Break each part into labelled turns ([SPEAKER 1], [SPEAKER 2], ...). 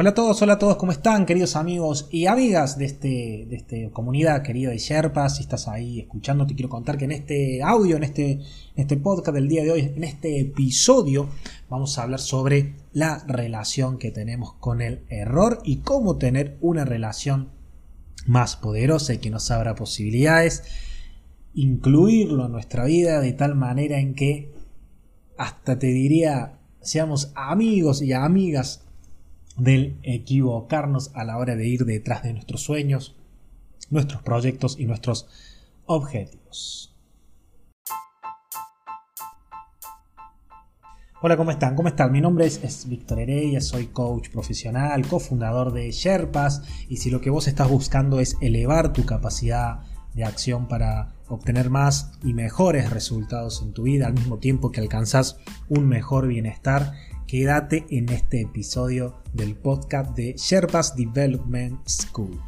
[SPEAKER 1] Hola a todos, hola a todos, ¿cómo están, queridos amigos y amigas de este, de este comunidad querida de Sherpas? Si estás ahí escuchando, te quiero contar que en este audio, en este, en este podcast del día de hoy, en este episodio, vamos a hablar sobre la relación que tenemos con el error y cómo tener una relación más poderosa y que nos abra posibilidades, incluirlo en nuestra vida de tal manera en que hasta te diría seamos amigos y amigas del equivocarnos a la hora de ir detrás de nuestros sueños, nuestros proyectos y nuestros objetivos. Hola, ¿cómo están? ¿Cómo están? Mi nombre es, Víctor Heredia, soy coach profesional, cofundador de Sherpas y si lo que vos estás buscando es elevar tu capacidad de acción para obtener más y mejores resultados en tu vida al mismo tiempo que alcanzas un mejor bienestar, quédate en este episodio del podcast de Sherpas Development School.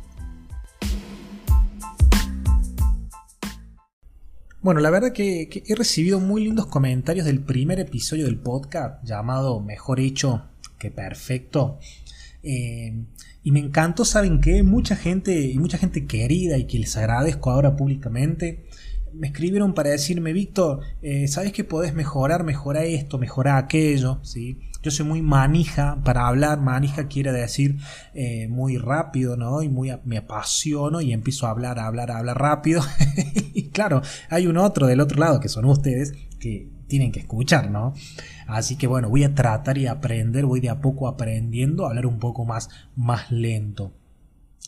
[SPEAKER 1] Bueno, la verdad que, he recibido muy lindos comentarios del primer episodio del podcast llamado Mejor hecho que perfecto. Eh, y me encantó, ¿saben qué? Mucha gente y mucha gente querida y que les agradezco ahora públicamente me escribieron para decirme, Víctor, eh, ¿sabes que podés mejorar? Mejora esto, mejora aquello, ¿sí? Yo soy muy manija para hablar, manija quiere decir eh, muy rápido, ¿no? Y muy me apasiono y empiezo a hablar, a hablar, a hablar rápido. y claro, hay un otro del otro lado que son ustedes que tienen que escuchar, ¿no? Así que bueno, voy a tratar y aprender, voy de a poco aprendiendo a hablar un poco más, más lento.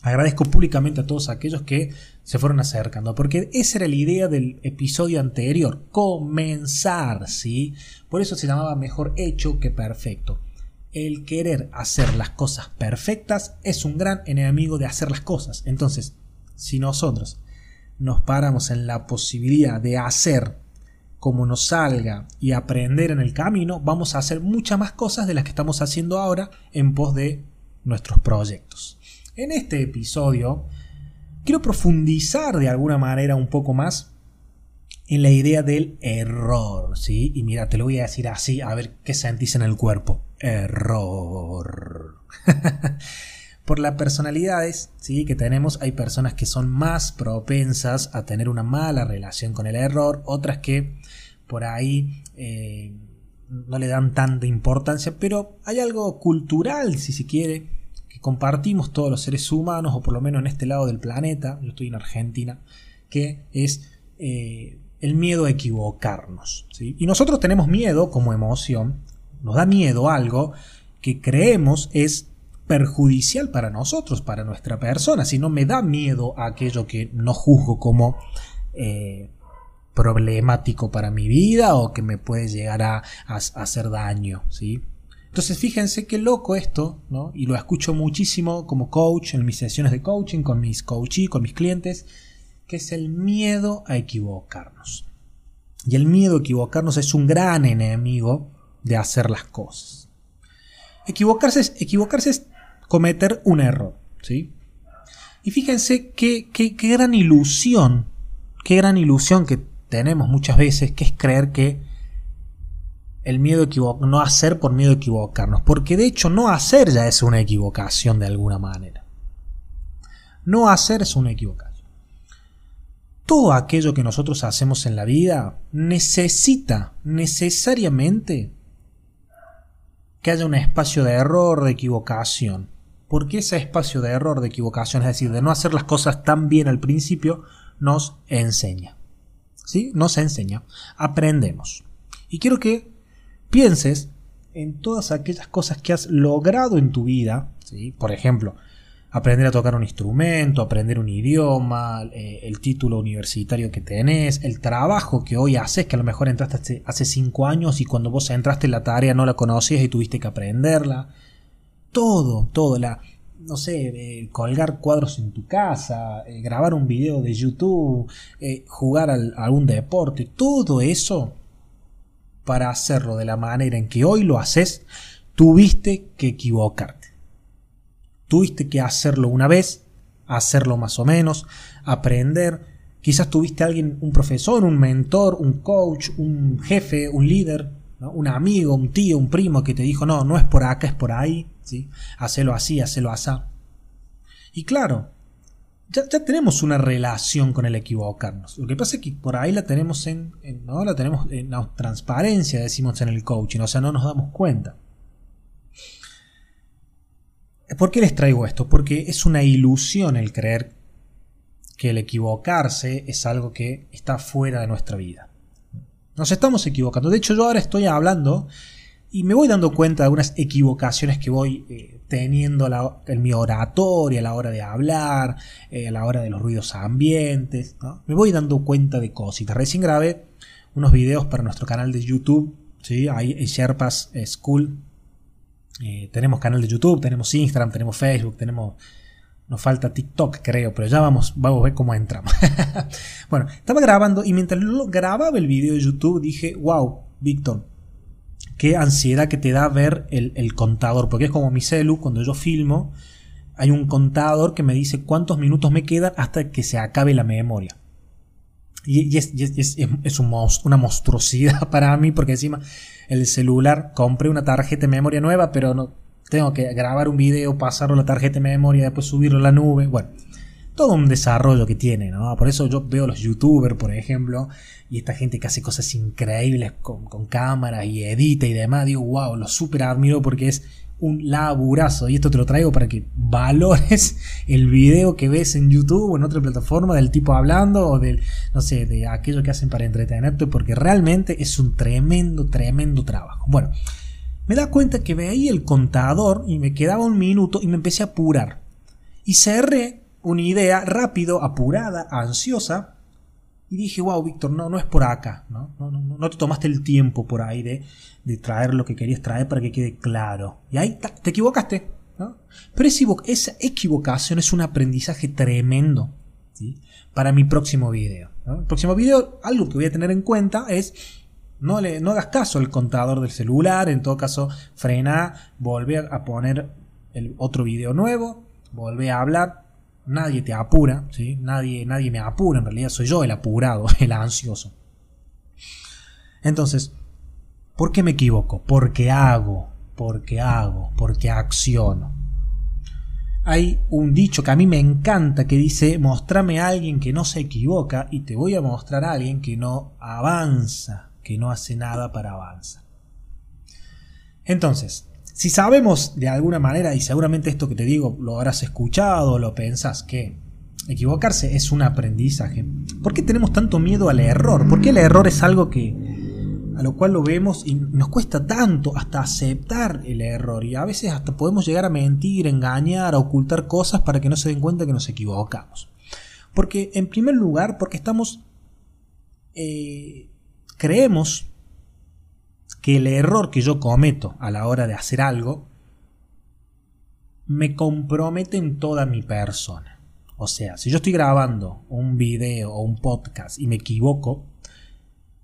[SPEAKER 1] Agradezco públicamente a todos aquellos que se fueron acercando, porque esa era la idea del episodio anterior, comenzar, ¿sí? Por eso se llamaba mejor hecho que perfecto. El querer hacer las cosas perfectas es un gran enemigo de hacer las cosas. Entonces, si nosotros nos paramos en la posibilidad de hacer como nos salga y aprender en el camino, vamos a hacer muchas más cosas de las que estamos haciendo ahora en pos de nuestros proyectos. En este episodio quiero profundizar de alguna manera un poco más en la idea del error, ¿sí? Y mira, te lo voy a decir así, a ver qué sentís en el cuerpo. Error. Por las personalidades ¿sí? que tenemos, hay personas que son más propensas a tener una mala relación con el error, otras que por ahí eh, no le dan tanta importancia, pero hay algo cultural, si se quiere, compartimos todos los seres humanos, o por lo menos en este lado del planeta, yo estoy en Argentina, que es eh, el miedo a equivocarnos. Y nosotros tenemos miedo como emoción, nos da miedo algo que creemos es perjudicial para nosotros, para nuestra persona, si no me da miedo a aquello que no juzgo como eh, problemático para mi vida o que me puede llegar a, hacer daño. ¿sí? Entonces fíjense qué loco esto, ¿no? Y lo escucho muchísimo como coach en mis sesiones de coaching, con mis coachees, con mis clientes, que es el miedo a equivocarnos. Y el miedo a equivocarnos es un gran enemigo de hacer las cosas. Equivocarse es, equivocarse es cometer un error, ¿sí? Y fíjense qué gran ilusión, qué gran ilusión que tenemos muchas veces, que es creer que el miedo a no hacer por miedo a equivocarnos, porque de hecho no hacer ya es una equivocación de alguna manera. No hacer es una equivocación. Todo aquello que nosotros hacemos en la vida necesita necesariamente que haya un espacio de error, de equivocación. Porque ese espacio de error, de equivocación, es decir, de no hacer las cosas tan bien al principio, nos enseña. ¿Sí? Nos enseña. Aprendemos. Y quiero que pienses en todas aquellas cosas que has logrado en tu vida, ¿sí? por ejemplo, aprender a tocar un instrumento, aprender un idioma, eh, el título universitario que tenés, el trabajo que hoy haces, que a lo mejor entraste hace, cinco años y cuando vos entraste en la tarea no la conocías y tuviste que aprenderla. Todo, todo, la, no sé, eh, colgar cuadros en tu casa, eh, grabar un video de YouTube, jugar a algún deporte, todo eso para hacerlo de la manera en que hoy lo haces, tuviste que equivocarte. Tuviste que hacerlo una vez, hacerlo más o menos, aprender. Quizás tuviste alguien, un profesor, un mentor, un coach, un jefe, un líder, un amigo, un tío, un primo que te dijo, no, no es por acá, es por ahí. ¿Sí? Hacelo así, hacelo así. Y claro, ya, tenemos una relación con el equivocarnos. Lo que pasa es que por ahí la tenemos en, ¿no? la tenemos en transparencia, decimos en el coaching, o sea, no nos damos cuenta. ¿Por qué les traigo esto? Porque es una ilusión el creer que el equivocarse es algo que está fuera de nuestra vida. Nos estamos equivocando. De hecho, yo ahora estoy hablando y me voy dando cuenta de algunas equivocaciones que voy eh, teniendo en mi oratoria a la hora de hablar, eh, a la hora de los ruidos ambientes. Me voy dando cuenta de cositas. Recién grabé unos videos para nuestro canal de YouTube. ¿sí? Ahí en Sherpas School. Eh, tenemos canal de YouTube, tenemos Instagram, tenemos Facebook, tenemos nos falta TikTok, creo, pero ya vamos, vamos a ver cómo entramos. bueno, estaba grabando y mientras grababa el video de YouTube dije, wow, Víctor, qué ansiedad que te da ver el, contador, porque es como mi celu, cuando yo filmo, hay un contador que me dice cuántos minutos me quedan hasta que se acabe la memoria. Y, es, una monstruosidad para mí, porque encima el celular, compré una tarjeta de memoria nueva, pero no, tengo que grabar un video, pasarlo a la tarjeta de memoria, después subirlo a la nube. Bueno, todo un desarrollo que tiene, ¿no? Por eso yo veo los youtubers, por ejemplo, y esta gente que hace cosas increíbles con, con cámara y edita y demás, digo, wow, lo super admiro porque es un laburazo. Y esto te lo traigo para que valores el video que ves en YouTube o en otra plataforma del tipo hablando o del, no sé, de aquello que hacen para entretenerte, porque realmente es un tremendo, tremendo trabajo. Bueno, me da cuenta que veía el contador y me quedaba un minuto y me empecé a apurar. Y cerré una idea rápido, apurada, ansiosa. Y dije, wow, Víctor, no, no es por acá. ¿no? No, no, no te tomaste el tiempo por ahí de, traer lo que querías traer para que quede claro. Y ahí te equivocaste. Pero esa equivocación es un aprendizaje tremendo para mi próximo video. El próximo video, algo que voy a tener en cuenta es no, le, no hagas caso al contador del celular, en todo caso, frena, volver a poner el otro video nuevo, volver a hablar. Nadie te apura, ¿sí? nadie, nadie me apura, en realidad soy yo el apurado, el ansioso. Entonces, ¿por qué me equivoco? Porque hago, porque hago, porque acciono. Hay un dicho que a mí me encanta que dice, mostrame a alguien que no se equivoca y te voy a mostrar a alguien que no avanza que no hace nada para avanzar. Entonces, si sabemos de alguna manera, y seguramente esto que te digo lo habrás escuchado, lo pensás, que equivocarse es un aprendizaje, ¿por qué tenemos tanto miedo al error? ¿Por qué el error es algo que a lo cual lo vemos y nos cuesta tanto hasta aceptar el error y a veces hasta podemos llegar a mentir, engañar, a ocultar cosas para que no se den cuenta que nos equivocamos? Porque en primer lugar, porque estamos eh, creemos que el error que yo cometo a la hora de hacer algo me compromete en toda mi persona. O sea, si yo estoy grabando un video o un podcast y me equivoco,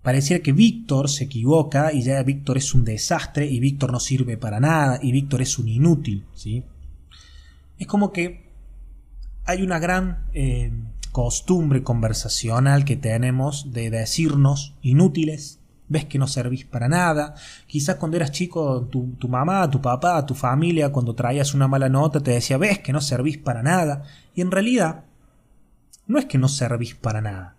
[SPEAKER 1] pareciera que Víctor se equivoca y ya Víctor es un desastre y Víctor no sirve para nada y Víctor es un inútil. ¿sí? Es como que hay una gran eh, costumbre conversacional que tenemos de decirnos inútiles, ves que no servís para nada. Quizás cuando eras chico, tu, mamá, tu papá, tu familia, cuando traías una mala nota, te decía, ves que no servís para nada. Y en realidad, no es que no servís para nada.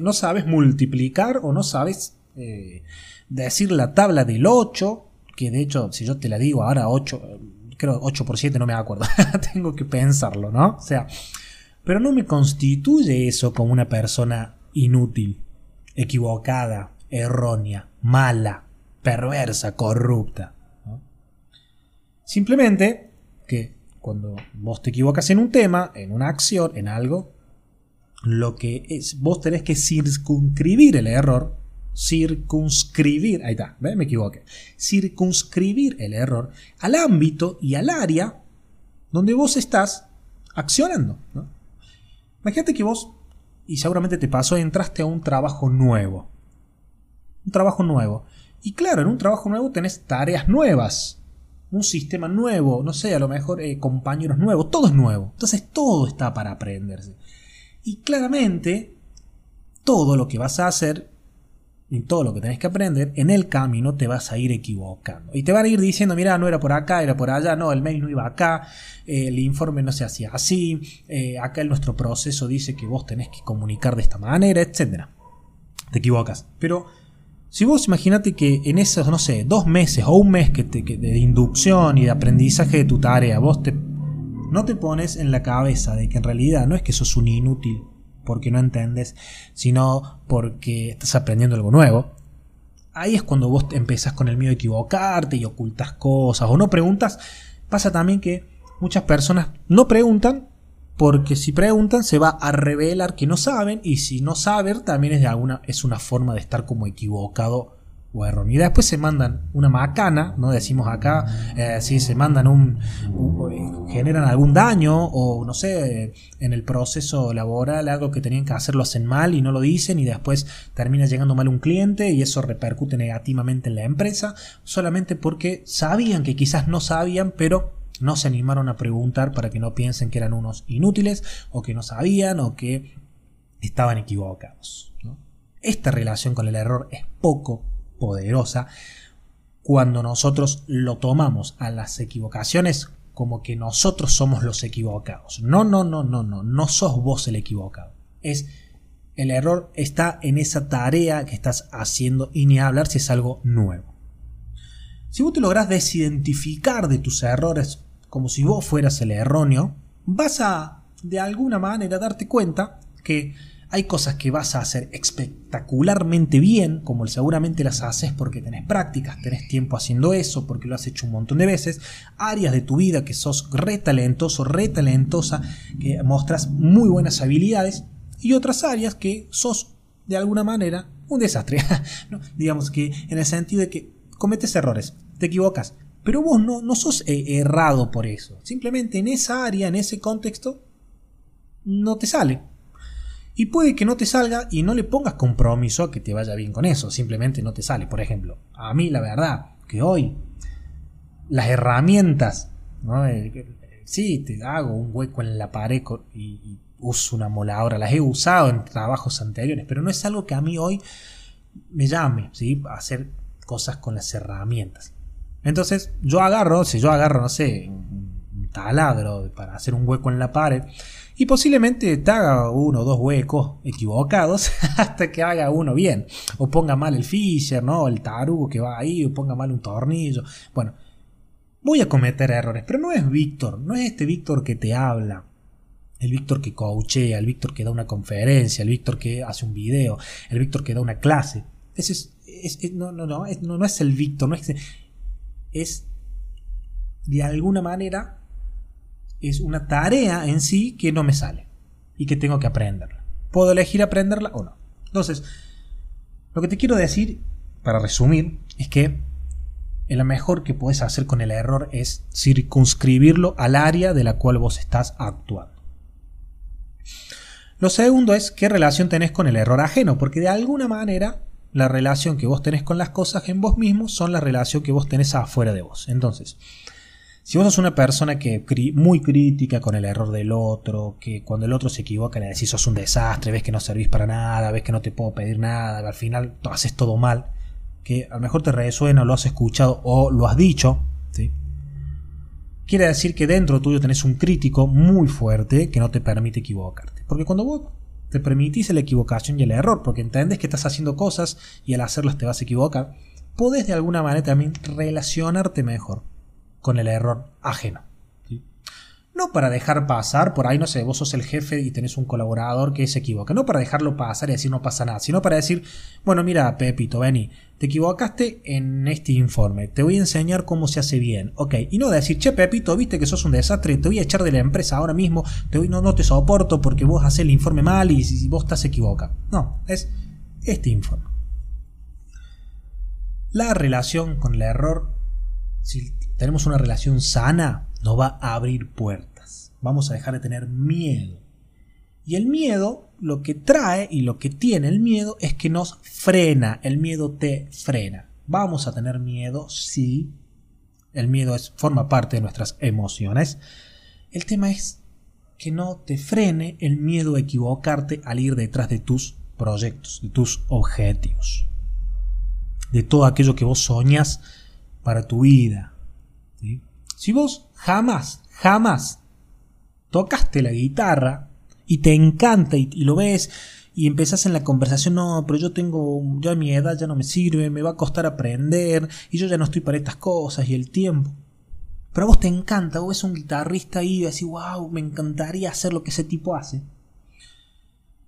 [SPEAKER 1] no sabes multiplicar o no sabes eh, decir la tabla del 8, que de hecho, si yo te la digo ahora 8, creo 8 por 7, no me acuerdo. Tengo que pensarlo, ¿no? O sea, pero no me constituye eso como una persona inútil, equivocada, errónea, mala, perversa, corrupta. Simplemente que cuando vos te equivocas en un tema, en una acción, en algo, lo que es, vos tenés que circunscribir el error, circunscribir, ahí está, me equivoqué, circunscribir el error al ámbito y al área donde vos estás accionando. Imagínate que vos, y seguramente te pasó, entraste a un trabajo nuevo. Un trabajo nuevo. Y claro, en un trabajo nuevo tenés tareas nuevas. Un sistema nuevo, no sé, a lo mejor eh, compañeros nuevos, todo es nuevo. Entonces todo está para aprenderse. Y claramente, todo lo que vas a hacer en todo lo que tenés que aprender, en el camino te vas a ir equivocando. Y te van a ir diciendo, mira, no era por acá, era por allá, no, el mail no iba acá, eh, el informe no se hacía así, eh, acá en nuestro proceso dice que vos tenés que comunicar de esta manera, etc. Te equivocas. Pero si vos imagínate que en esos, no sé, dos meses o un mes que, de inducción y de aprendizaje de tu tarea, vos te, no te pones en la cabeza de que en realidad no es que sos un inútil porque no entiendes, sino porque estás aprendiendo algo nuevo. Ahí es cuando vos empezás con el miedo de equivocarte y ocultas cosas o no preguntas. Pasa también que muchas personas no preguntan porque si preguntan se va a revelar que no saben y si no saber también es de alguna es una forma de estar como equivocado o erróneo. Y después se mandan una macana, ¿no? Decimos acá, eh, si se mandan un, generan algún daño o no sé, en el proceso laboral algo que tenían que hacer lo hacen mal y no lo dicen y después termina llegando mal un cliente y eso repercute negativamente en la empresa solamente porque sabían que quizás no sabían, pero no se animaron a preguntar para que no piensen que eran unos inútiles o que no sabían o que estaban equivocados. Esta relación con el error es poco poderosa cuando nosotros lo tomamos a las equivocaciones como que nosotros somos los equivocados. No, no, no, no, no, no sos vos el equivocado. Es el error está en esa tarea que estás haciendo y ni hablar si es algo nuevo. Si vos te lográs desidentificar de tus errores como si vos fueras el erróneo, vas a de alguna manera darte cuenta que hay cosas que vas a hacer espectacularmente bien, como seguramente las haces porque tenés prácticas, tenés tiempo haciendo eso, porque lo has hecho un montón de veces. Áreas de tu vida que sos re talentoso, re talentosa, que mostras muy buenas habilidades. Y otras áreas que sos de alguna manera un desastre. Digamos que en el sentido de que cometes errores, te equivocas, pero vos no, no sos eh, errado por eso. Simplemente en esa área, en ese contexto, no te sale y puede que no te salga y no le pongas compromiso a que te vaya bien con eso, simplemente no te sale. Por ejemplo, a mí la verdad que hoy las herramientas, ¿no? sí, te hago un hueco en la pared y, uso una moladora, las he usado en trabajos anteriores, pero no es algo que a mí hoy me llame, ¿sí? A hacer cosas con las herramientas. Entonces, yo agarro, si yo agarro, no sé, un taladro para hacer un hueco en la pared, y posiblemente te haga uno o dos huecos equivocados hasta que haga uno bien. O ponga mal el fisher, ¿no? El tarugo que va ahí, o ponga mal un tornillo. Bueno, voy a cometer errores, pero no es Víctor, no es este Víctor que te habla. El Víctor que coachea, el Víctor que da una conferencia, el Víctor que hace un video, el Víctor que da una clase. Ese es, no, no, no, no, no es el Víctor, no es, es de alguna manera es una tarea en sí que no me sale y que tengo que aprenderla. ¿Puedo elegir aprenderla o no? Entonces, lo que te quiero decir, para resumir, es que lo mejor que puedes hacer con el error es circunscribirlo al área de la cual vos estás actuando. Lo segundo es qué relación tenés con el error ajeno, porque de alguna manera la relación que vos tenés con las cosas en vos mismo son la relación que vos tenés afuera de vos. Entonces, si vos sos una persona que muy crítica con el error del otro, que cuando el otro se equivoca le decís sos un desastre, ves que no servís para nada, ves que no te puedo pedir nada, al final haces todo mal, que a lo mejor te resuena, lo has escuchado o lo has dicho, ¿sí? quiere decir que dentro tuyo tenés un crítico muy fuerte que no te permite equivocarte. Porque cuando vos te permitís la equivocación y el error, porque entendés que estás haciendo cosas y al hacerlas te vas a equivocar, podés de alguna manera también relacionarte mejor con el error ajeno. No para dejar pasar, por ahí no sé, vos sos el jefe y tenés un colaborador que se equivoca. No para dejarlo pasar y decir no pasa nada, sino para decir, bueno, mira, Pepito, vení, te equivocaste en este informe, te voy a enseñar cómo se hace bien. Ok, y no decir, che, Pepito, viste que sos un desastre, te voy a echar de la empresa ahora mismo, te voy, no, no te soporto porque vos haces el informe mal y si vos estás equivocado. No, es este informe. La relación con el error, si tenemos una relación sana, nos va a abrir puertas. Vamos a dejar de tener miedo. Y el miedo, lo que trae y lo que tiene el miedo es que nos frena. El miedo te frena. Vamos a tener miedo, sí. El miedo es, forma parte de nuestras emociones. El tema es que no te frene el miedo a equivocarte al ir detrás de tus proyectos, de tus objetivos. de todo aquello que vos soñas para tu vida. Si vos jamás, jamás tocaste la guitarra y te encanta y, lo ves y empezás en la conversación, no, pero yo tengo, ya mi edad ya no me sirve, me va a costar aprender y yo ya no estoy para estas cosas y el tiempo. Pero a vos te encanta, vos ves un guitarrista y decís, wow, me encantaría hacer lo que ese tipo hace.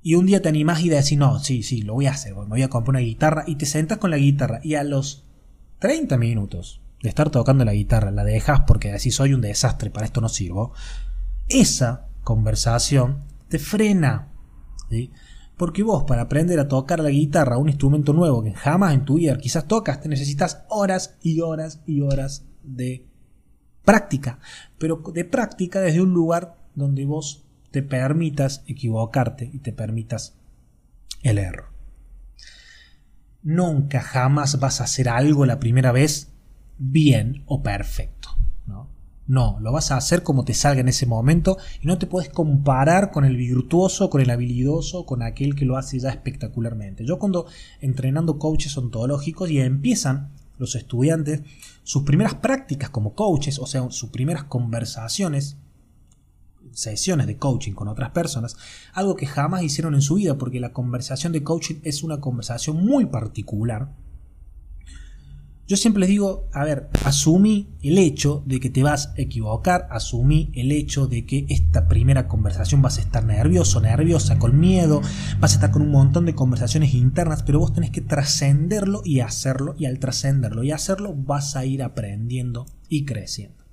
[SPEAKER 1] Y un día te animás y decís, no, sí, sí, lo voy a hacer, me voy a comprar una guitarra y te sentas con la guitarra y a los 30 minutos de estar tocando la guitarra la dejas porque decís, soy un desastre, para esto no sirvo. Esa conversación te frena. Porque vos para aprender a tocar la guitarra, un instrumento nuevo que jamás en tu vida quizás tocas, te necesitas horas y horas y horas de práctica, pero de práctica desde un lugar donde vos te permitas equivocarte y te permitas el error. Nunca jamás vas a hacer algo la primera vez bien o perfecto. ¿No? lo vas a hacer como te salga en ese momento y no te puedes comparar con el virtuoso, con el habilidoso, con aquel que lo hace ya espectacularmente. Yo cuando entrenando coaches ontológicos y empiezan los estudiantes sus primeras prácticas como coaches, o sea, sus primeras conversaciones, sesiones de coaching con otras personas, algo que jamás hicieron en su vida, porque la conversación de coaching es una conversación muy particular, yo siempre les digo, a ver, asumí el hecho de que te vas a equivocar, asumí el hecho de que esta primera conversación vas a estar nervioso, nerviosa, con miedo, vas a estar con un montón de conversaciones internas, pero vos tenés que trascenderlo y hacerlo, y al trascenderlo y hacerlo vas a ir aprendiendo y creciendo.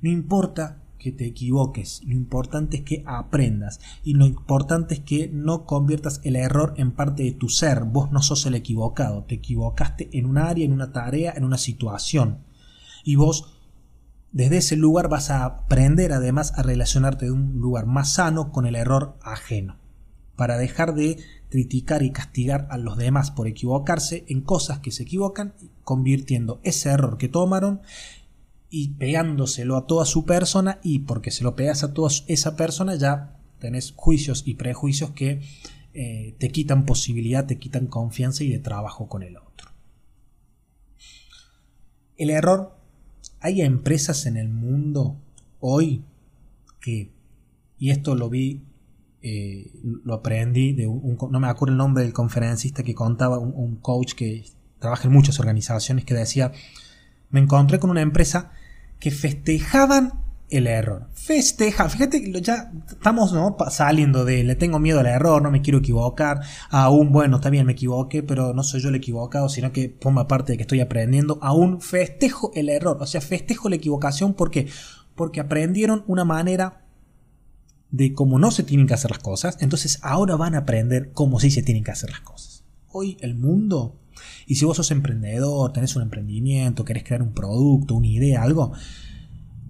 [SPEAKER 1] No importa que te equivoques, lo importante es que aprendas y lo importante es que no conviertas el error en parte de tu ser, vos no sos el equivocado, te equivocaste en un área, en una tarea, en una situación. Y vos desde ese lugar vas a aprender además a relacionarte de un lugar más sano con el error ajeno, para dejar de criticar y castigar a los demás por equivocarse en cosas que se equivocan, convirtiendo ese error que tomaron y pegándoselo a toda su persona y porque se lo pegas a toda esa persona ya tenés juicios y prejuicios que eh, te quitan posibilidad, te quitan confianza y de trabajo con el otro. El error, hay empresas en el mundo hoy que, y esto lo vi, eh, lo aprendí de un, no me acuerdo el nombre del conferencista que contaba, un, un coach que trabaja en muchas organizaciones que decía, me encontré con una empresa que festejaban el error. Festeja, fíjate ya estamos ¿no? saliendo de le tengo miedo al error, no me quiero equivocar, aún bueno, está bien, me equivoqué, pero no soy yo el equivocado, sino que forma parte de que estoy aprendiendo, aún festejo el error, o sea, festejo la equivocación porque porque aprendieron una manera de cómo no se tienen que hacer las cosas, entonces ahora van a aprender cómo sí se tienen que hacer las cosas. Hoy el mundo y si vos sos emprendedor, tenés un emprendimiento, querés crear un producto, una idea, algo,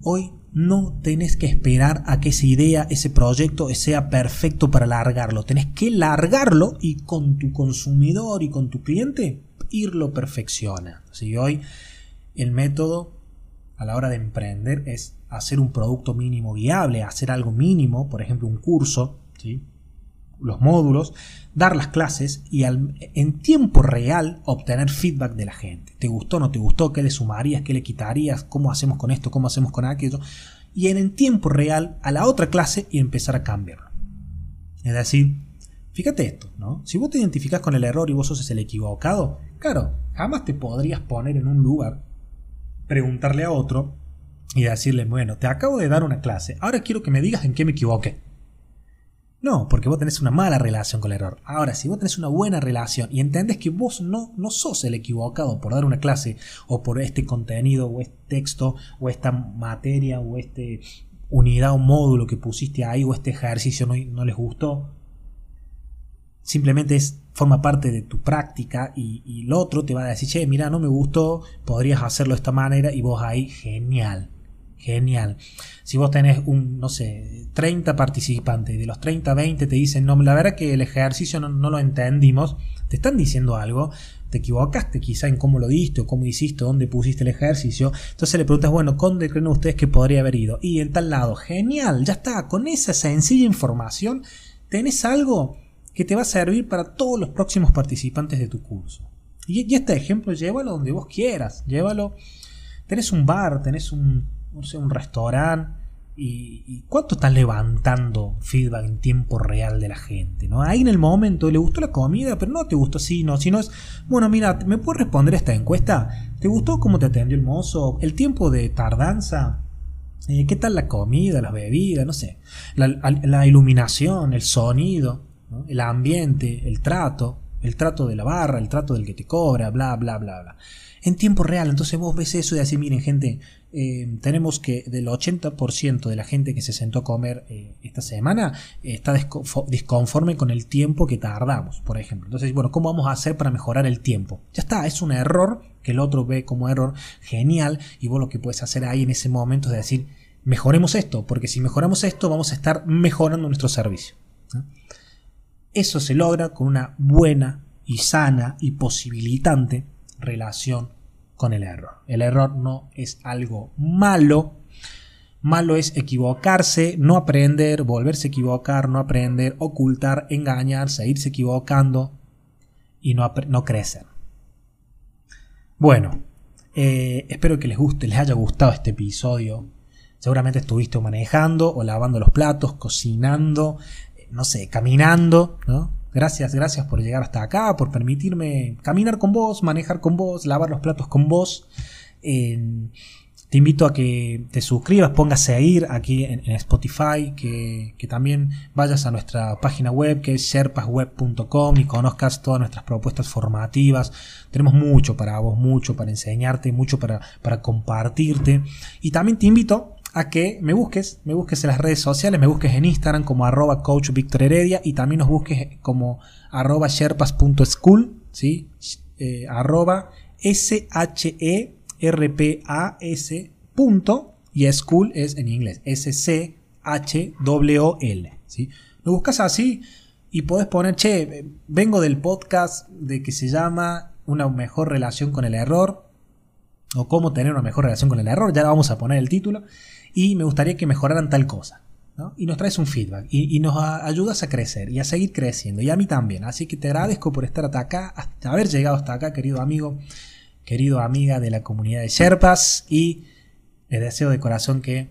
[SPEAKER 1] hoy no tenés que esperar a que esa idea, ese proyecto sea perfecto para largarlo. Tenés que largarlo y con tu consumidor y con tu cliente irlo perfecciona. Si hoy el método a la hora de emprender es hacer un producto mínimo viable, hacer algo mínimo, por ejemplo un curso, ¿sí? Los módulos, dar las clases y en tiempo real obtener feedback de la gente. ¿Te gustó, no te gustó? ¿Qué le sumarías? ¿Qué le quitarías? ¿Cómo hacemos con esto? ¿Cómo hacemos con aquello? Y en, en tiempo real a la otra clase y empezar a cambiarlo. Es decir, fíjate esto, ¿no? Si vos te identificas con el error y vos sos el equivocado, claro, jamás te podrías poner en un lugar, preguntarle a otro y decirle, bueno, te acabo de dar una clase, ahora quiero que me digas en qué me equivoqué. No, porque vos tenés una mala relación con el error. Ahora, si vos tenés una buena relación y entendés que vos no, no sos el equivocado por dar una clase o por este contenido o este texto o esta materia o este unidad o módulo que pusiste ahí o este ejercicio no, no les gustó, simplemente es, forma parte de tu práctica y, y el otro te va a decir, che, mira, no me gustó, podrías hacerlo de esta manera y vos ahí, genial, Genial. Si vos tenés un, no sé, 30 participantes y de los 30, 20 te dicen, no, la verdad que el ejercicio no, lo entendimos, te están diciendo algo, te equivocaste quizá en cómo lo diste o cómo hiciste, dónde pusiste el ejercicio. Entonces le preguntas, bueno, ¿dónde creen ustedes que podría haber ido? Y en tal lado, genial, ya está, con esa sencilla información tenés algo que te va a servir para todos los próximos participantes de tu curso. Y, este ejemplo, llévalo donde vos quieras. Llévalo. Tenés un bar, tenés un, no sé, un restaurante. Y, cuánto estás levantando feedback en tiempo real de la gente, ¿no? Ahí en el momento le gustó la comida, pero no te gustó así, no, si no es, bueno, mira, ¿me puedes responder esta encuesta? ¿Te gustó cómo te atendió el mozo? ¿El tiempo de tardanza? Eh, ¿Qué tal la comida, las bebidas? No sé. La, iluminación, el sonido, el ambiente, el trato el trato de la barra, el trato del que te cobra, bla, bla, bla, bla. En tiempo real, entonces vos ves eso y decís, miren gente, eh, tenemos que del 80% de la gente que se sentó a comer eh, esta semana eh, está disconforme con el tiempo que tardamos, por ejemplo. Entonces, bueno, ¿cómo vamos a hacer para mejorar el tiempo? Ya está, es un error que el otro ve como error genial y vos lo que puedes hacer ahí en ese momento es decir, mejoremos esto, porque si mejoramos esto vamos a estar mejorando nuestro servicio. Eso se logra con una buena y sana y posibilitante relación con el error. El error no es algo malo. Malo es equivocarse, no aprender, volverse a equivocar, no aprender, ocultar, engañar, seguirse equivocando y no, crecer. Bueno, eh, espero que les guste, les haya gustado este episodio. Seguramente estuviste manejando o lavando los platos, cocinando, no sé, caminando, ¿no? Gracias, gracias por llegar hasta acá, por permitirme caminar con vos, manejar con vos, lavar los platos con vos. te invito a que te suscribas, pongas a seguir aquí en, Spotify, que, también vayas a nuestra página web que es sherpasweb.com y conozcas todas nuestras propuestas formativas. Tenemos mucho para vos, mucho para enseñarte, mucho para, para compartirte. Y también te invito a que me busques, me busques en las redes sociales, me busques en Instagram como arroba coach Víctor Heredia y también nos busques como arroba sherpas.school, ¿sí? Eh, arroba S-H-E-R-P-A-S punto y school es en inglés, S-C-H-W-L, ¿sí? Lo buscas así y podés poner, che, vengo del podcast de que se llama Una mejor relación con el error o cómo tener una mejor relación con el error, ya vamos a poner el título y me gustaría que mejoraran tal cosa. Y nos traes un feedback y, nos ayudas a crecer y a seguir creciendo y a mí también. Así que te agradezco por estar hasta acá, haber llegado hasta acá, querido amigo, querido amiga de la comunidad de Sherpas y les deseo de corazón que...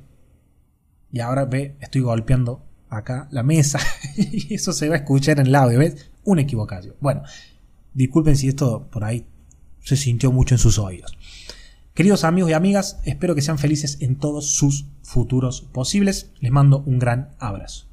[SPEAKER 1] Y ahora ve, estoy golpeando acá la mesa y eso se va a escuchar en el audio, ¿ves? Una equivocación. Bueno, disculpen si esto por ahí se sintió mucho en sus oídos. Queridos amigos y amigas, espero que sean felices en todos sus futuros posibles. Les mando un gran abrazo.